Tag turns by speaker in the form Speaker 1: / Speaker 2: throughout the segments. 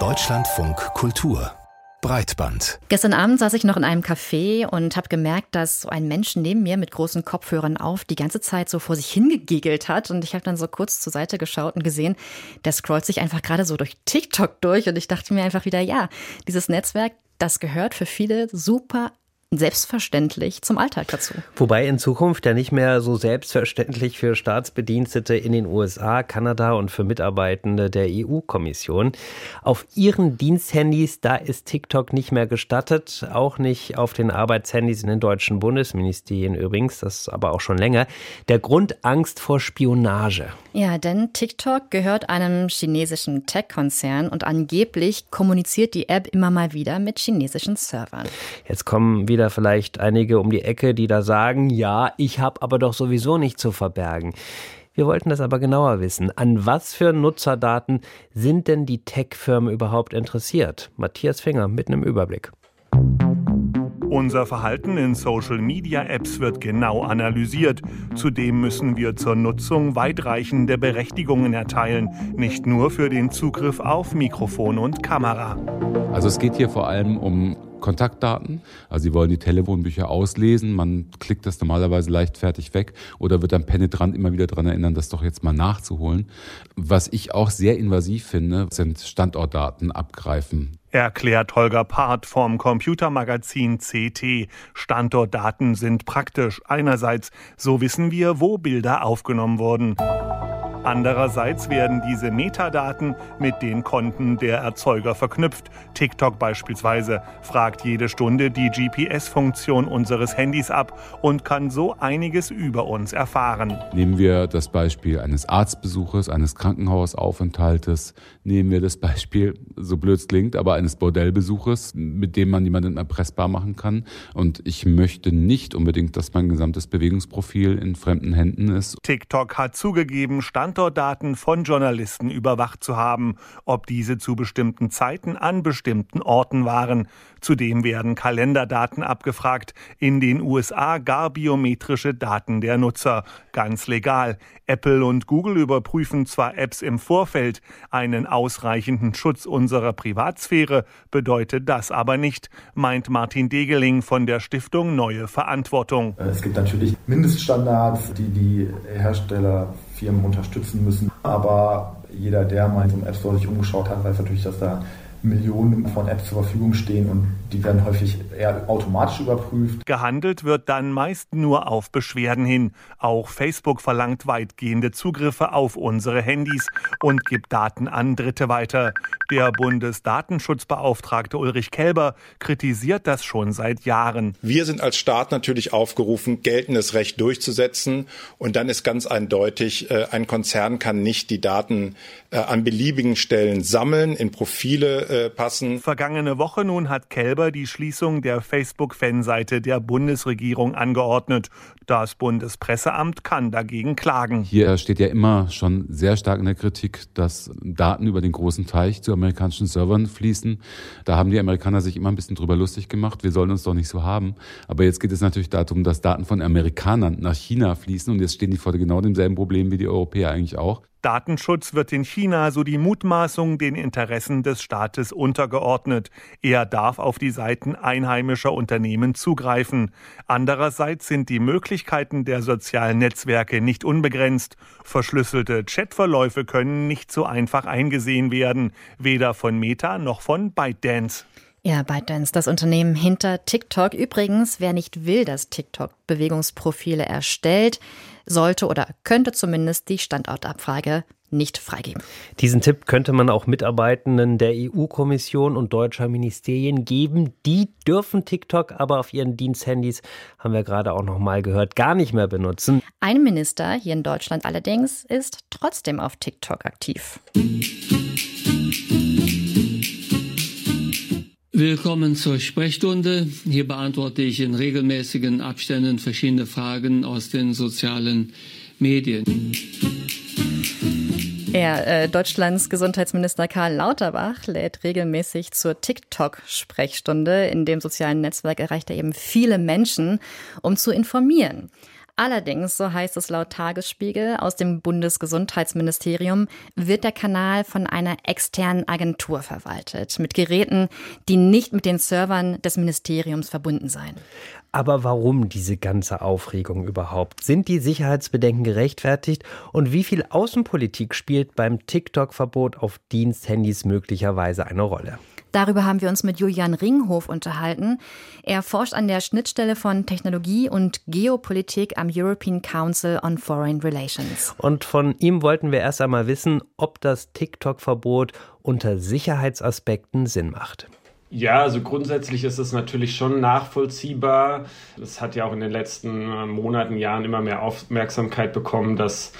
Speaker 1: Deutschlandfunk Kultur Breitband.
Speaker 2: Gestern Abend saß ich noch in einem Café und habe gemerkt, dass so ein Mensch neben mir mit großen Kopfhörern auf die ganze Zeit so vor sich hingegegelt hat. Und ich habe dann so kurz zur Seite geschaut und gesehen, der scrollt sich einfach gerade so durch TikTok durch. Und ich dachte mir einfach wieder, ja, dieses Netzwerk, das gehört für viele super selbstverständlich zum Alltag dazu.
Speaker 3: Wobei in Zukunft ja nicht mehr so selbstverständlich für Staatsbedienstete in den USA, Kanada und für Mitarbeitende der EU-Kommission. Auf ihren Diensthandys, da ist TikTok nicht mehr gestattet, auch nicht auf den Arbeitshandys in den deutschen Bundesministerien übrigens, das ist aber auch schon länger. Der Grund Angst vor Spionage.
Speaker 2: Ja, denn TikTok gehört einem chinesischen Tech-Konzern und angeblich kommuniziert die App immer mal wieder mit chinesischen Servern.
Speaker 3: Jetzt kommen wieder vielleicht einige um die Ecke, die da sagen, ja, ich habe aber doch sowieso nicht zu verbergen. Wir wollten das aber genauer wissen. An was für Nutzerdaten sind denn die Tech-Firmen überhaupt interessiert? Matthias Finger mit einem Überblick.
Speaker 4: Unser Verhalten in Social-Media-Apps wird genau analysiert. Zudem müssen wir zur Nutzung weitreichende Berechtigungen erteilen, nicht nur für den Zugriff auf Mikrofon und Kamera.
Speaker 5: Also es geht hier vor allem um Kontaktdaten. Also Sie wollen die Telefonbücher auslesen. Man klickt das normalerweise leichtfertig weg oder wird dann penetrant immer wieder daran erinnern, das doch jetzt mal nachzuholen. Was ich auch sehr invasiv finde, sind Standortdaten abgreifen.
Speaker 4: Erklärt Holger Part vom Computermagazin CT. Standortdaten sind praktisch. Einerseits, so wissen wir, wo Bilder aufgenommen wurden. Andererseits werden diese Metadaten mit den Konten der Erzeuger verknüpft. TikTok beispielsweise fragt jede Stunde die GPS-Funktion unseres Handys ab und kann so einiges über uns erfahren.
Speaker 5: Nehmen wir das Beispiel eines Arztbesuches, eines Krankenhausaufenthaltes, nehmen wir das Beispiel, so blöd es klingt, aber eines Bordellbesuches, mit dem man jemanden erpressbar machen kann. Und ich möchte nicht unbedingt, dass mein gesamtes Bewegungsprofil in fremden Händen ist.
Speaker 4: TikTok hat zugegeben, Stand Standortdaten von Journalisten überwacht zu haben, ob diese zu bestimmten Zeiten an bestimmten Orten waren. Zudem werden Kalenderdaten abgefragt, in den USA gar biometrische Daten der Nutzer. Ganz legal. Apple und Google überprüfen zwar Apps im Vorfeld, einen ausreichenden Schutz unserer Privatsphäre bedeutet das aber nicht, meint Martin Degeling von der Stiftung Neue Verantwortung.
Speaker 6: Es gibt natürlich Mindeststandards, die die Hersteller Firmen unterstützen müssen. Aber jeder, der mal in so einem App Store sich umgeschaut hat, weiß natürlich, dass da Millionen von Apps zur Verfügung stehen und die werden häufig eher automatisch überprüft.
Speaker 4: Gehandelt wird dann meist nur auf Beschwerden hin. Auch Facebook verlangt weitgehende Zugriffe auf unsere Handys und gibt Daten an Dritte weiter. Der Bundesdatenschutzbeauftragte Ulrich Kelber kritisiert das schon seit Jahren.
Speaker 7: Wir sind als Staat natürlich aufgerufen, geltendes Recht durchzusetzen. Und dann ist ganz eindeutig, äh, ein Konzern kann nicht die Daten äh, an beliebigen Stellen sammeln, in Profile äh, passen.
Speaker 4: Vergangene Woche nun hat Kelber die Schließung der Facebook-Fanseite der Bundesregierung angeordnet. Das Bundespresseamt kann dagegen klagen.
Speaker 5: Hier steht ja immer schon sehr stark in der Kritik, dass Daten über den großen Teich zu amerikanischen Servern fließen. Da haben die Amerikaner sich immer ein bisschen drüber lustig gemacht. Wir sollen uns doch nicht so haben. Aber jetzt geht es natürlich darum, dass Daten von Amerikanern nach China fließen. Und jetzt stehen die vor genau demselben Problem wie die Europäer eigentlich auch.
Speaker 4: Datenschutz wird in China, so die Mutmaßung, den Interessen des Staates untergeordnet. Er darf auf die Seiten einheimischer Unternehmen zugreifen. Andererseits sind die Möglichkeiten der sozialen Netzwerke nicht unbegrenzt. Verschlüsselte Chatverläufe können nicht so einfach eingesehen werden, weder von Meta noch von ByteDance.
Speaker 2: Ja, ByteDance, das Unternehmen hinter TikTok. Übrigens, wer nicht will, dass TikTok Bewegungsprofile erstellt, sollte oder könnte zumindest die Standortabfrage nicht freigeben.
Speaker 3: Diesen Tipp könnte man auch Mitarbeitenden der EU-Kommission und deutscher Ministerien geben. Die dürfen TikTok aber auf ihren Diensthandys, haben wir gerade auch noch mal gehört, gar nicht mehr benutzen.
Speaker 2: Ein Minister hier in Deutschland allerdings ist trotzdem auf TikTok aktiv.
Speaker 8: Willkommen zur Sprechstunde. Hier beantworte ich in regelmäßigen Abständen verschiedene Fragen aus den sozialen Medien.
Speaker 2: Ja, äh, Deutschlands Gesundheitsminister Karl Lauterbach lädt regelmäßig zur TikTok-Sprechstunde. In dem sozialen Netzwerk erreicht er eben viele Menschen, um zu informieren. Allerdings, so heißt es laut Tagesspiegel aus dem Bundesgesundheitsministerium, wird der Kanal von einer externen Agentur verwaltet, mit Geräten, die nicht mit den Servern des Ministeriums verbunden seien.
Speaker 3: Aber warum diese ganze Aufregung überhaupt? Sind die Sicherheitsbedenken gerechtfertigt? Und wie viel Außenpolitik spielt beim TikTok-Verbot auf Diensthandys möglicherweise eine Rolle?
Speaker 2: Darüber haben wir uns mit Julian Ringhof unterhalten. Er forscht an der Schnittstelle von Technologie und Geopolitik am European Council on Foreign Relations.
Speaker 3: Und von ihm wollten wir erst einmal wissen, ob das TikTok-Verbot unter Sicherheitsaspekten Sinn macht.
Speaker 9: Ja, also grundsätzlich ist es natürlich schon nachvollziehbar. Es hat ja auch in den letzten Monaten, Jahren immer mehr Aufmerksamkeit bekommen, dass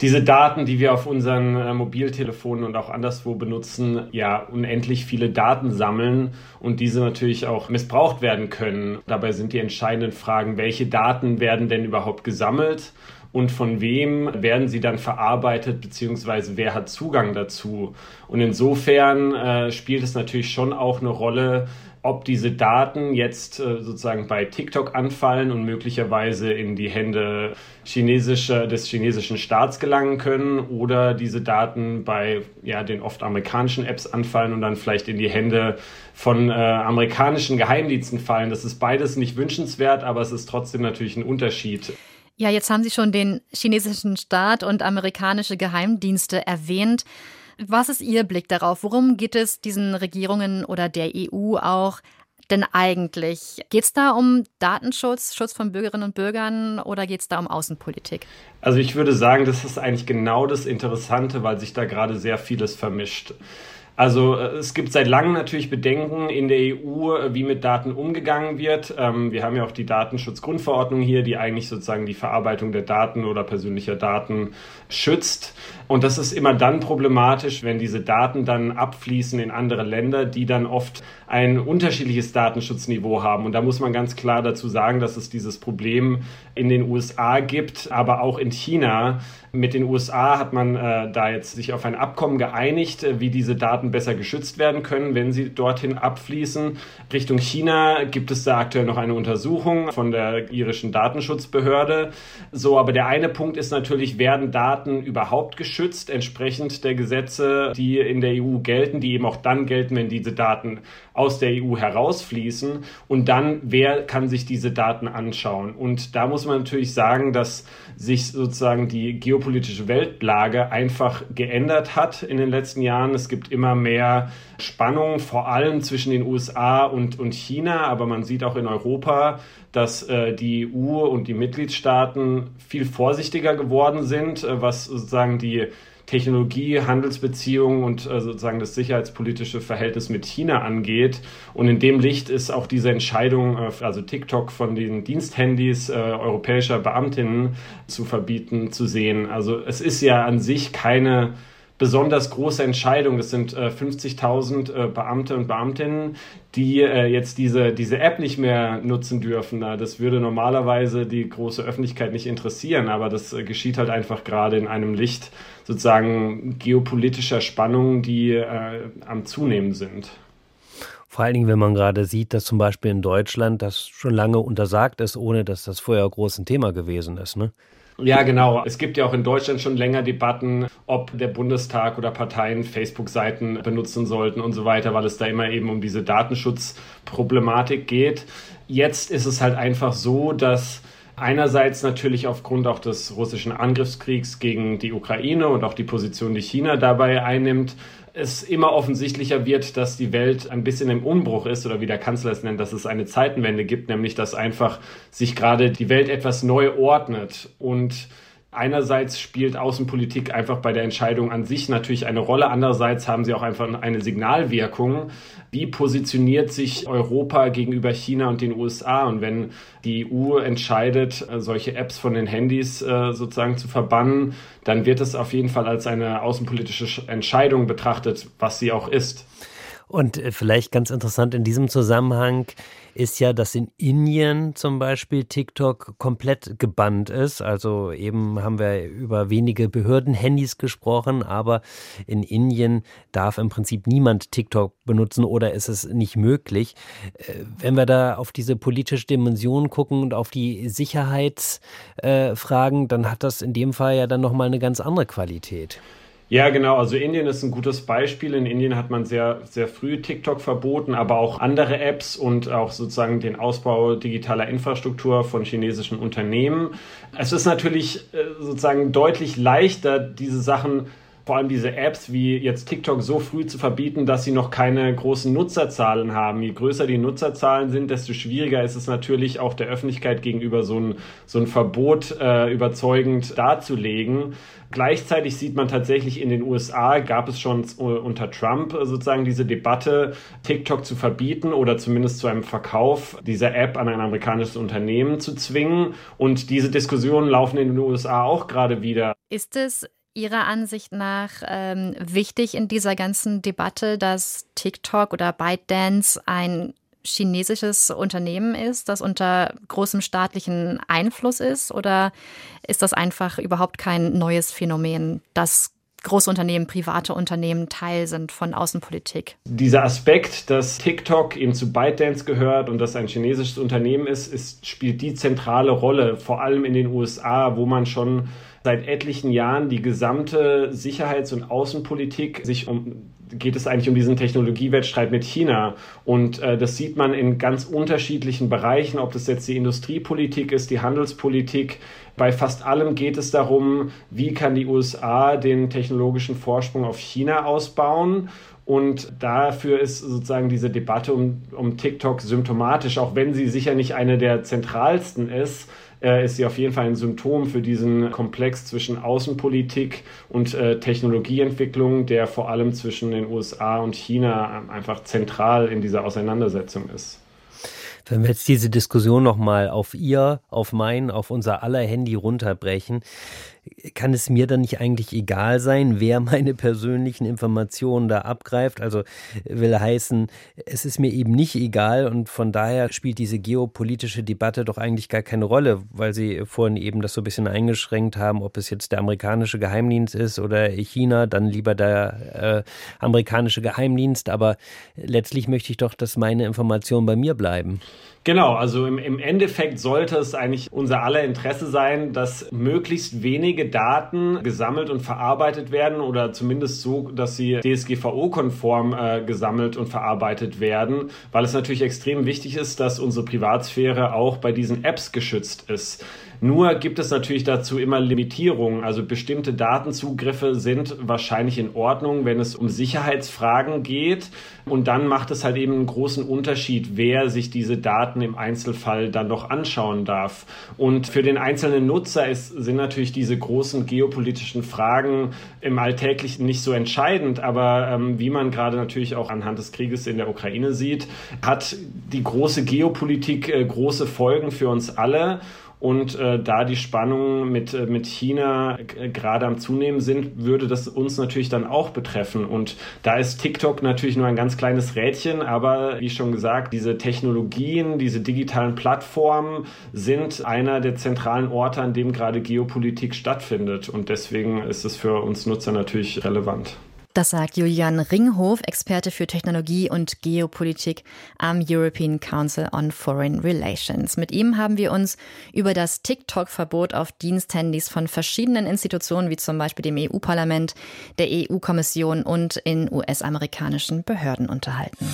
Speaker 9: diese Daten, die wir auf unseren äh, Mobiltelefonen und auch anderswo benutzen, ja unendlich viele Daten sammeln und diese natürlich auch missbraucht werden können. Dabei sind die entscheidenden Fragen, welche Daten werden denn überhaupt gesammelt? Und von wem werden sie dann verarbeitet, beziehungsweise wer hat Zugang dazu. Und insofern äh, spielt es natürlich schon auch eine Rolle, ob diese Daten jetzt äh, sozusagen bei TikTok anfallen und möglicherweise in die Hände chinesischer, des chinesischen Staats gelangen können oder diese Daten bei ja, den oft amerikanischen Apps anfallen und dann vielleicht in die Hände von äh, amerikanischen Geheimdiensten fallen. Das ist beides nicht wünschenswert, aber es ist trotzdem natürlich ein Unterschied.
Speaker 2: Ja, jetzt haben Sie schon den chinesischen Staat und amerikanische Geheimdienste erwähnt. Was ist Ihr Blick darauf? Worum geht es diesen Regierungen oder der EU auch denn eigentlich? Geht es da um Datenschutz, Schutz von Bürgerinnen und Bürgern oder geht es da um Außenpolitik?
Speaker 9: Also ich würde sagen, das ist eigentlich genau das Interessante, weil sich da gerade sehr vieles vermischt. Also äh, es gibt seit langem natürlich Bedenken in der EU, äh, wie mit Daten umgegangen wird. Ähm, wir haben ja auch die Datenschutzgrundverordnung hier, die eigentlich sozusagen die Verarbeitung der Daten oder persönlicher Daten schützt. Und das ist immer dann problematisch, wenn diese Daten dann abfließen in andere Länder, die dann oft ein unterschiedliches Datenschutzniveau haben. Und da muss man ganz klar dazu sagen, dass es dieses Problem in den USA gibt, aber auch in China. Mit den USA hat man äh, da jetzt sich auf ein Abkommen geeinigt, äh, wie diese Daten besser geschützt werden können, wenn sie dorthin abfließen. Richtung China gibt es da aktuell noch eine Untersuchung von der irischen Datenschutzbehörde. So, aber der eine Punkt ist natürlich, werden Daten überhaupt geschützt, entsprechend der Gesetze, die in der EU gelten, die eben auch dann gelten, wenn diese Daten aus der EU herausfließen. Und dann, wer kann sich diese Daten anschauen? Und da muss man natürlich sagen, dass sich sozusagen die geopolitische Weltlage einfach geändert hat in den letzten Jahren. Es gibt immer mehr Spannungen, vor allem zwischen den USA und, und China, aber man sieht auch in Europa, dass äh, die EU und die Mitgliedstaaten viel vorsichtiger geworden sind, äh, was sozusagen die Technologie, Handelsbeziehungen und äh, sozusagen das sicherheitspolitische Verhältnis mit China angeht. Und in dem Licht ist auch diese Entscheidung, äh, also TikTok von den Diensthandys äh, europäischer Beamtinnen zu verbieten, zu sehen. Also es ist ja an sich keine besonders große Entscheidung. Es sind äh, 50.000 äh, Beamte und Beamtinnen, die äh, jetzt diese, diese App nicht mehr nutzen dürfen. Das würde normalerweise die große Öffentlichkeit nicht interessieren, aber das äh, geschieht halt einfach gerade in einem Licht sozusagen geopolitischer Spannungen, die äh, am Zunehmen sind.
Speaker 3: Vor allen Dingen, wenn man gerade sieht, dass zum Beispiel in Deutschland das schon lange untersagt ist, ohne dass das vorher groß ein Thema gewesen ist. Ne?
Speaker 9: Ja, genau. Es gibt ja auch in Deutschland schon länger Debatten, ob der Bundestag oder Parteien Facebook-Seiten benutzen sollten und so weiter, weil es da immer eben um diese Datenschutzproblematik geht. Jetzt ist es halt einfach so, dass Einerseits natürlich aufgrund auch des russischen Angriffskriegs gegen die Ukraine und auch die Position, die China dabei einnimmt, es immer offensichtlicher wird, dass die Welt ein bisschen im Umbruch ist oder wie der Kanzler es nennt, dass es eine Zeitenwende gibt, nämlich dass einfach sich gerade die Welt etwas neu ordnet. Und Einerseits spielt Außenpolitik einfach bei der Entscheidung an sich natürlich eine Rolle. Andererseits haben sie auch einfach eine Signalwirkung. Wie positioniert sich Europa gegenüber China und den USA? Und wenn die EU entscheidet, solche Apps von den Handys äh, sozusagen zu verbannen, dann wird es auf jeden Fall als eine außenpolitische Entscheidung betrachtet, was sie auch ist.
Speaker 3: Und äh, vielleicht ganz interessant in diesem Zusammenhang ist ja, dass in Indien zum Beispiel TikTok komplett gebannt ist. Also eben haben wir über wenige Behördenhandys gesprochen, aber in Indien darf im Prinzip niemand TikTok benutzen oder ist es nicht möglich. Äh, wenn wir da auf diese politische Dimension gucken und auf die Sicherheitsfragen, dann hat das in dem Fall ja dann nochmal eine ganz andere Qualität.
Speaker 9: Ja, genau. Also Indien ist ein gutes Beispiel. In Indien hat man sehr, sehr früh TikTok verboten, aber auch andere Apps und auch sozusagen den Ausbau digitaler Infrastruktur von chinesischen Unternehmen. Es ist natürlich äh, sozusagen deutlich leichter, diese Sachen vor allem diese Apps wie jetzt TikTok so früh zu verbieten, dass sie noch keine großen Nutzerzahlen haben. Je größer die Nutzerzahlen sind, desto schwieriger ist es natürlich auch der Öffentlichkeit gegenüber so ein, so ein Verbot äh, überzeugend darzulegen. Gleichzeitig sieht man tatsächlich in den USA, gab es schon unter Trump sozusagen diese Debatte, TikTok zu verbieten oder zumindest zu einem Verkauf dieser App an ein amerikanisches Unternehmen zu zwingen. Und diese Diskussionen laufen in den USA auch gerade wieder.
Speaker 2: Ist es Ihrer Ansicht nach ähm, wichtig in dieser ganzen Debatte, dass TikTok oder ByteDance ein chinesisches Unternehmen ist, das unter großem staatlichen Einfluss ist? Oder ist das einfach überhaupt kein neues Phänomen, dass große Unternehmen, private Unternehmen Teil sind von Außenpolitik.
Speaker 9: Dieser Aspekt, dass TikTok eben zu ByteDance gehört und dass ein chinesisches Unternehmen ist, ist spielt die zentrale Rolle, vor allem in den USA, wo man schon seit etlichen Jahren die gesamte Sicherheits- und Außenpolitik sich um geht es eigentlich um diesen Technologiewettstreit mit China. Und äh, das sieht man in ganz unterschiedlichen Bereichen, ob das jetzt die Industriepolitik ist, die Handelspolitik. Bei fast allem geht es darum, wie kann die USA den technologischen Vorsprung auf China ausbauen. Und dafür ist sozusagen diese Debatte um, um TikTok symptomatisch, auch wenn sie sicher nicht eine der zentralsten ist äh, ist sie auf jeden Fall ein Symptom für diesen Komplex zwischen Außenpolitik und äh, Technologieentwicklung, der vor allem zwischen den USA und China einfach zentral in dieser Auseinandersetzung ist.
Speaker 3: Wenn wir jetzt diese Diskussion nochmal auf ihr, auf mein, auf unser aller Handy runterbrechen, kann es mir dann nicht eigentlich egal sein, wer meine persönlichen Informationen da abgreift? Also will heißen, es ist mir eben nicht egal und von daher spielt diese geopolitische Debatte doch eigentlich gar keine Rolle, weil Sie vorhin eben das so ein bisschen eingeschränkt haben, ob es jetzt der amerikanische Geheimdienst ist oder China, dann lieber der äh, amerikanische Geheimdienst. Aber letztlich möchte ich doch, dass meine Informationen bei mir bleiben.
Speaker 9: Genau, also im, im Endeffekt sollte es eigentlich unser aller Interesse sein, dass möglichst wenige Daten gesammelt und verarbeitet werden oder zumindest so, dass sie DSGVO-konform äh, gesammelt und verarbeitet werden, weil es natürlich extrem wichtig ist, dass unsere Privatsphäre auch bei diesen Apps geschützt ist. Nur gibt es natürlich dazu immer Limitierungen. Also bestimmte Datenzugriffe sind wahrscheinlich in Ordnung, wenn es um Sicherheitsfragen geht. Und dann macht es halt eben einen großen Unterschied, wer sich diese Daten im Einzelfall dann noch anschauen darf. Und für den einzelnen Nutzer ist, sind natürlich diese großen geopolitischen Fragen im Alltäglichen nicht so entscheidend. Aber ähm, wie man gerade natürlich auch anhand des Krieges in der Ukraine sieht, hat die große Geopolitik äh, große Folgen für uns alle. Und äh, da die Spannungen mit, äh, mit China äh, gerade am Zunehmen sind, würde das uns natürlich dann auch betreffen. Und da ist TikTok natürlich nur ein ganz kleines Rädchen, aber wie schon gesagt, diese Technologien, diese digitalen Plattformen sind einer der zentralen Orte, an dem gerade Geopolitik stattfindet. Und deswegen ist es für uns Nutzer natürlich relevant.
Speaker 2: Das sagt Julian Ringhof, Experte für Technologie und Geopolitik am European Council on Foreign Relations. Mit ihm haben wir uns über das TikTok-Verbot auf Diensthandys von verschiedenen Institutionen wie zum Beispiel dem EU-Parlament, der EU-Kommission und in US-amerikanischen Behörden unterhalten.